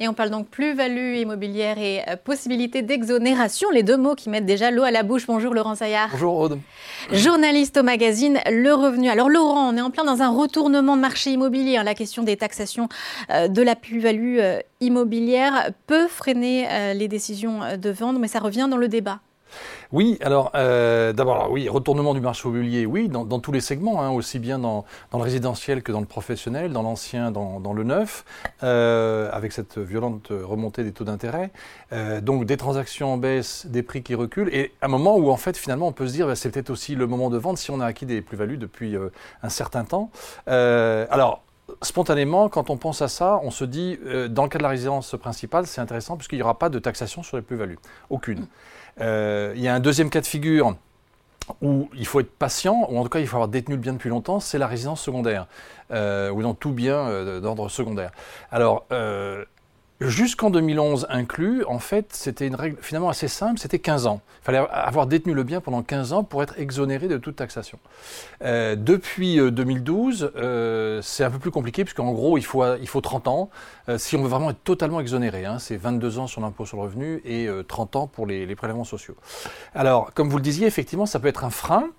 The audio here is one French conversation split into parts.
Et on parle donc plus-value immobilière et euh, possibilité d'exonération, les deux mots qui mettent déjà l'eau à la bouche. Bonjour Laurent Saillard. Bonjour Aude. Journaliste au magazine Le Revenu. Alors Laurent, on est en plein dans un retournement de marché immobilier. Hein. La question des taxations euh, de la plus-value euh, immobilière peut freiner les décisions de vendre, mais ça revient dans le débat. Oui, alors euh, d'abord, oui, retournement du marché immobilier, oui, dans, tous les segments, hein, aussi bien dans, le résidentiel que dans le professionnel, dans l'ancien, dans, le neuf, euh, avec cette violente remontée des taux d'intérêt. Euh, donc des transactions en baisse, des prix qui reculent, et un moment où en fait finalement on peut se dire, bah, c'est peut-être aussi le moment de vendre si on a acquis des plus-values depuis un certain temps. alors spontanément, quand on pense à ça, on se dit, dans le cas de la résidence principale, c'est intéressant puisqu'il n'y aura pas de taxation sur les plus-values. Aucune. Euh, il y a un deuxième cas de figure où il faut être patient, ou en tout cas il faut avoir détenu le bien depuis longtemps, c'est la résidence secondaire, euh, ou dans tout bien euh, d'ordre secondaire. Alors, Jusqu'en 2011 inclus, en fait, c'était une règle finalement assez simple, c'était 15 ans. Il fallait avoir détenu le bien pendant 15 ans pour être exonéré de toute taxation. Euh, depuis 2012, euh, euh, c'est un peu plus compliqué, puisqu'en gros, il faut, il faut 30 ans si on veut vraiment être totalement exonéré. Hein. c'est 22 ans sur l'impôt sur le revenu et 30 ans pour les, les prélèvements sociaux. Alors, comme vous le disiez, effectivement, ça peut être un frein.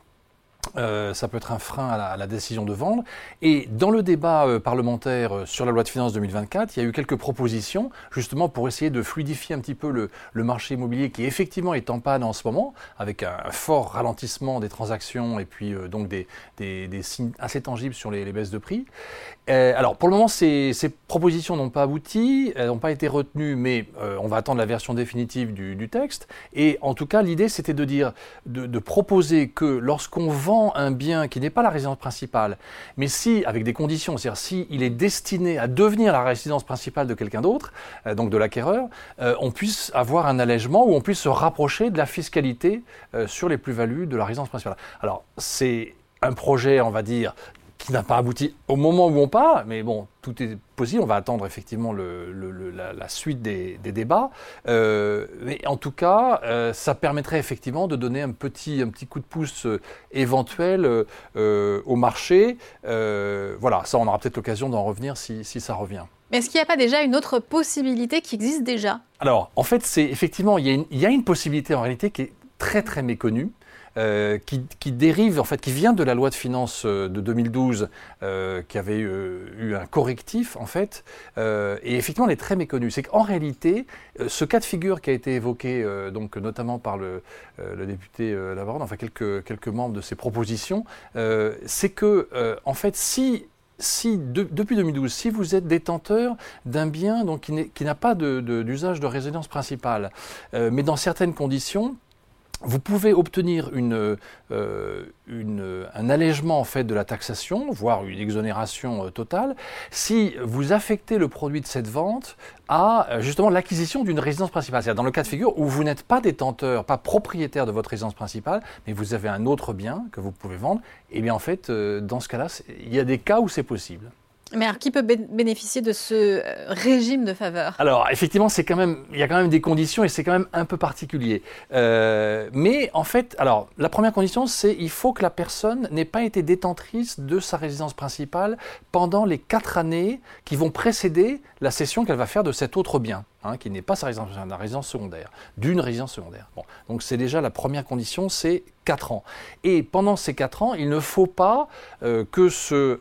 Euh, ça peut être un frein à la, décision de vendre. Et dans le débat euh, parlementaire euh, sur la loi de finances 2024, il y a eu quelques propositions justement pour essayer de fluidifier un petit peu le, marché immobilier qui effectivement est en panne en ce moment, avec un, fort ralentissement des transactions et puis donc des, signes assez tangibles sur les, baisses de prix. alors pour le moment, ces, propositions n'ont pas abouti, elles n'ont pas été retenues, mais on va attendre la version définitive du, texte. Et en tout cas, l'idée c'était de dire, de proposer que lorsqu'on vend un bien qui n'est pas la résidence principale, mais si, avec des conditions, c'est-à-dire si il est destiné à devenir la résidence principale de quelqu'un d'autre, euh, donc de l'acquéreur, euh, on puisse avoir un allègement ou on puisse se rapprocher de la fiscalité euh, sur les plus-values de la résidence principale. Alors, c'est un projet, on va dire, qui n'a pas abouti au moment où on part, mais bon, tout est On va attendre effectivement la, suite des, débats. Euh, mais en tout cas, euh, ça permettrait effectivement de donner un petit, un petit coup de pouce euh, éventuel au marché. voilà, ça, on aura peut-être l'occasion d'en revenir si, ça revient. Mais est-ce qu'il n'y a pas déjà une autre possibilité qui existe déjà? Alors, en fait, c'est effectivement, il y, il y a une possibilité en réalité qui est très très méconnue. Euh, qui, dérive, en fait, qui vient de la loi de finances euh, de 2012, euh, qui avait eu, un correctif, en fait, et effectivement, elle est très méconnue. C'est qu'en réalité, ce cas de figure qui a été évoqué, donc, notamment par le, député Lavarde, enfin, quelques, membres de ses propositions, c'est que, en fait, si si depuis 2012, si vous êtes détenteur d'un bien donc, qui n'a pas d'usage de, de, résidence principale, mais dans certaines conditions, vous pouvez obtenir euh, un allègement en fait de la taxation, voire une exonération euh, totale, si vous affectez le produit de cette vente à euh, justement l'acquisition d'une résidence principale. C'est-à-dire dans le cas de figure où vous n'êtes pas détenteur, pas propriétaire de votre résidence principale, mais vous avez un autre bien que vous pouvez vendre, et eh bien en fait, dans ce cas-là, il y a des cas où c'est possible. Mais alors, qui peut bénéficier de ce euh, régime de faveur? Alors, effectivement, c'est quand même, il y a quand même des conditions et c'est quand même un peu particulier. Euh, mais en fait, alors, la première condition, c'est il faut que la personne n'ait pas été détentrice de sa résidence principale pendant les quatre années qui vont précéder la cession qu'elle va faire de cet autre bien, hein, qui n'est pas sa résidence, la résidence secondaire, d'une résidence secondaire. Bon, donc c'est déjà la première condition, c'est quatre ans. Et pendant ces quatre ans, il ne faut pas euh, que ce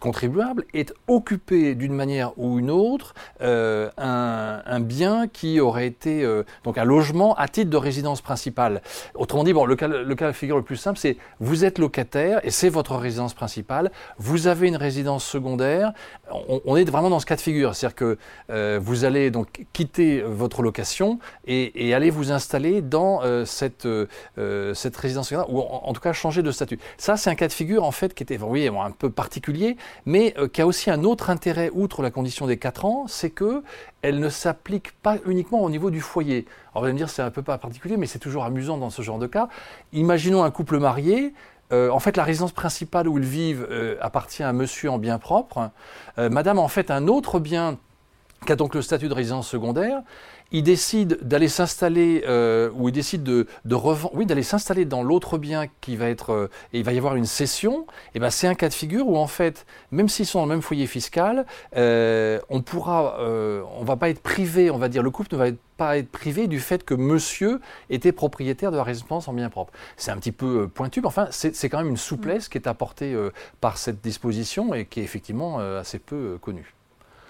contribuable est occupé d'une manière ou une autre euh, un, bien qui aurait été euh, donc un logement à titre de résidence principale. Autrement dit, bon, le cas, le cas de figure le plus simple, c'est vous êtes locataire et c'est votre résidence principale. Vous avez une résidence secondaire. On, est vraiment dans ce cas de figure, c'est-à-dire que euh, vous allez donc quitter votre location et, et aller vous installer dans cette cette résidence secondaire ou en, tout cas changer de statut. Ça, c'est un cas de figure en fait qui était, vous un peu particulier mais euh, qui a aussi un autre intérêt, outre la condition des 4 ans, c'est qu'elle ne s'applique pas uniquement au niveau du foyer. Alors vous allez me dire, c'est un peu particulier, mais c'est toujours amusant dans ce genre de cas. Imaginons un couple marié, euh, en fait, la résidence principale où ils vivent euh, appartient à monsieur en bien propre. madame, en fait, un autre bien qui a donc le statut de résidence secondaire, il décide d'aller s'installer euh, ou il décide de, revendre, oui, d'aller s'installer dans l'autre bien qui va être euh, et il va y avoir une cession. Et ben c'est un cas de figure où en fait, même s'ils sont dans le même foyer fiscal, euh, on pourra, on va pas être privé, on va dire, le couple ne va pas être privé du fait que monsieur était propriétaire de la résidence en bien propre. C'est un petit peu pointu, mais enfin, c'est quand même une souplesse qui est apportée par cette disposition et qui est effectivement assez peu connue.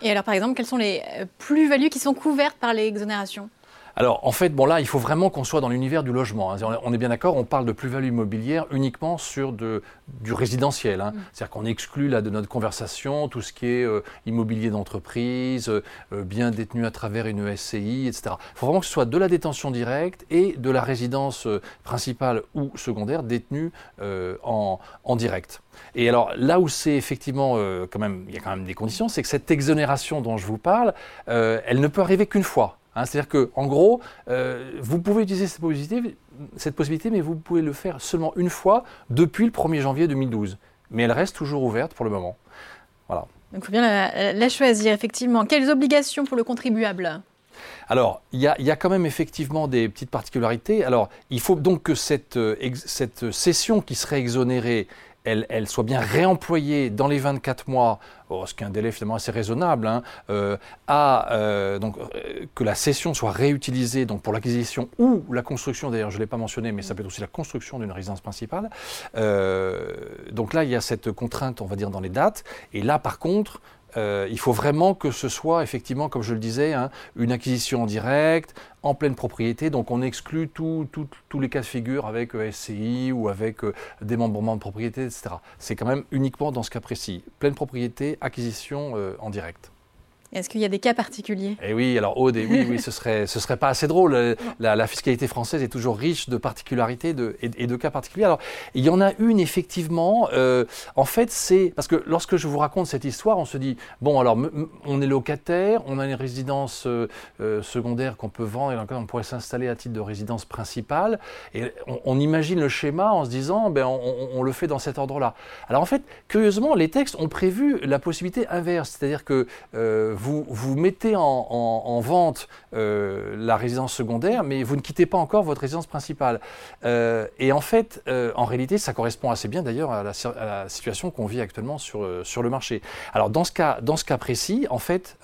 Et alors, par exemple, quelles sont les euh, plus-values qui sont couvertes par les exonérations? Alors en fait, bon là, il faut vraiment qu'on soit dans l'univers du logement. Hein. On est bien d'accord, on parle de plus-value immobilière uniquement sur de, du résidentiel. Hein. Mm. C'est-à-dire qu'on exclut là de notre conversation tout ce qui est euh, immobilier d'entreprise, euh, bien détenu à travers une SCI, etc. Il faut vraiment que ce soit de la détention directe et de la résidence principale ou secondaire détenue en, en direct. Et alors là où c'est effectivement euh, quand même, il y a quand même des conditions, c'est que cette exonération dont je vous parle, euh, elle ne peut arriver qu'une fois. Hein. C'est-à-dire que, en gros, euh, vous pouvez utiliser cette possibilité, cette possibilité, mais vous pouvez le faire seulement une fois depuis le 1er janvier 2012. Mais elle reste toujours ouverte pour le moment. Voilà. Donc il faut bien la, choisir, effectivement. Quelles obligations pour le contribuable? Alors, il y, a, quand même effectivement des petites particularités. Alors, il faut donc que cette, cette cession qui serait exonérée, elle, soit bien réemployée dans les 24 mois, oh, ce qui est un délai finalement assez raisonnable, hein, euh, à, euh, euh, que la cession soit réutilisée donc, pour l'acquisition ou la construction, d'ailleurs je ne l'ai pas mentionné, mais ça peut être aussi la construction d'une résidence principale. donc là, il y a cette contrainte, on va dire, dans les dates. Et là, par contre, euh, il faut vraiment que ce soit effectivement, comme je le disais, hein, une acquisition en direct, en pleine propriété. Donc on exclut tous les cas de figure avec euh, SCI ou avec euh, démembrement de propriété, etc. C'est quand même uniquement dans ce cas précis. Pleine propriété, acquisition en direct. Est-ce qu'il y a des cas particuliers? Eh oui, alors Aude, oui, oui, ce serait, ce serait pas assez drôle. Euh, la, fiscalité française est toujours riche de particularités et, de cas particuliers. Alors, il y en a une effectivement. Euh, en fait, c'est parce que lorsque je vous raconte cette histoire, on se dit bon, alors on est locataire, on a une résidence euh, secondaire qu'on peut vendre et dans on pourrait s'installer à titre de résidence principale. Et on, imagine le schéma en se disant ben on, le fait dans cet ordre-là. Alors en fait, curieusement, les textes ont prévu la possibilité inverse, c'est-à-dire que vous, mettez en, vente euh, la résidence secondaire, mais vous ne quittez pas encore votre résidence principale. Euh, et en fait, euh, en réalité, ça correspond assez bien d'ailleurs à, la situation qu'on vit actuellement sur, sur le marché. Alors dans ce cas, précis, en fait,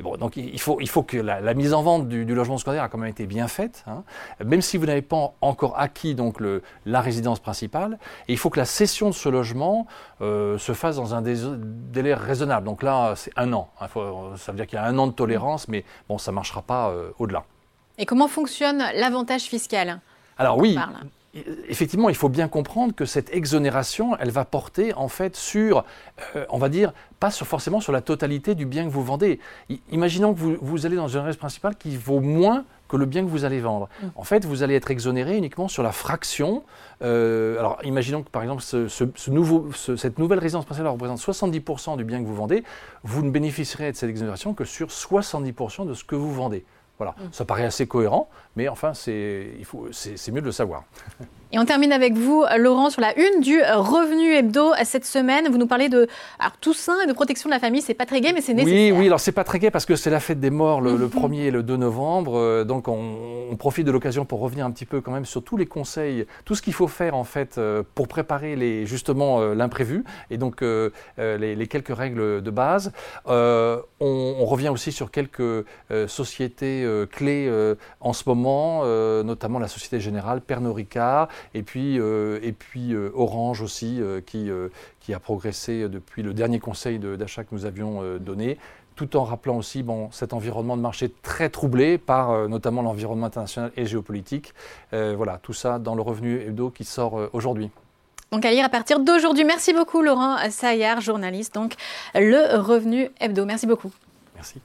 bon, donc il faut, il faut que la, mise en vente du, logement secondaire a quand même été bien faite, hein. même si vous n'avez pas encore acquis donc la résidence principale. Et il faut que la cession de ce logement se fasse dans un délai raisonnable. Donc là, c'est un an. Faut, ça veut dire qu'il y a un an de tolérance, mais bon, ça ne marchera pas euh, au-delà. Et comment fonctionne l'avantage fiscal? Alors oui, effectivement, il faut bien comprendre que cette exonération, elle va porter en fait sur, euh, on va dire, pas forcément sur la totalité du bien que vous vendez. imaginons que vous, allez dans une résidence principale qui vaut moins que le bien que vous allez vendre. Mm. En fait, vous allez être exonéré uniquement sur la fraction. Euh, alors, imaginons que par exemple, ce, nouveau, cette nouvelle résidence principale représente 70% du bien que vous vendez. Vous ne bénéficierez de cette exonération que sur 70% de ce que vous vendez. Voilà, mm. ça paraît assez cohérent, mais enfin, c'est mieux de le savoir. Et on termine avec vous, Laurent, sur la une du revenu hebdo cette semaine. Vous nous parlez de alors, Toussaint et de protection de la famille. C'est pas très gai, mais c'est nécessaire. Oui, oui, alors c'est pas très gai parce que c'est la fête des morts le, 1er et le 2 novembre. Euh, donc on, profite de l'occasion pour revenir un petit peu quand même sur tous les conseils, tout ce qu'il faut faire en fait euh, pour préparer les, justement euh, l'imprévu et donc les, quelques règles de base. On, on, revient aussi sur quelques sociétés clés en ce moment, notamment la Société Générale, Pernod Ricard et puis, euh, et puis euh, Orange aussi, euh, qui, qui a progressé depuis le dernier conseil d'achat que nous avions donné tout en rappelant aussi bon, cet environnement de marché très troublé par notamment l'environnement international et géopolitique. voilà, tout ça dans le revenu hebdo qui sort aujourd'hui. Donc à lire à partir d'aujourd'hui. Merci beaucoup Laurent Saillard, journaliste, donc le revenu hebdo. Merci beaucoup. Merci.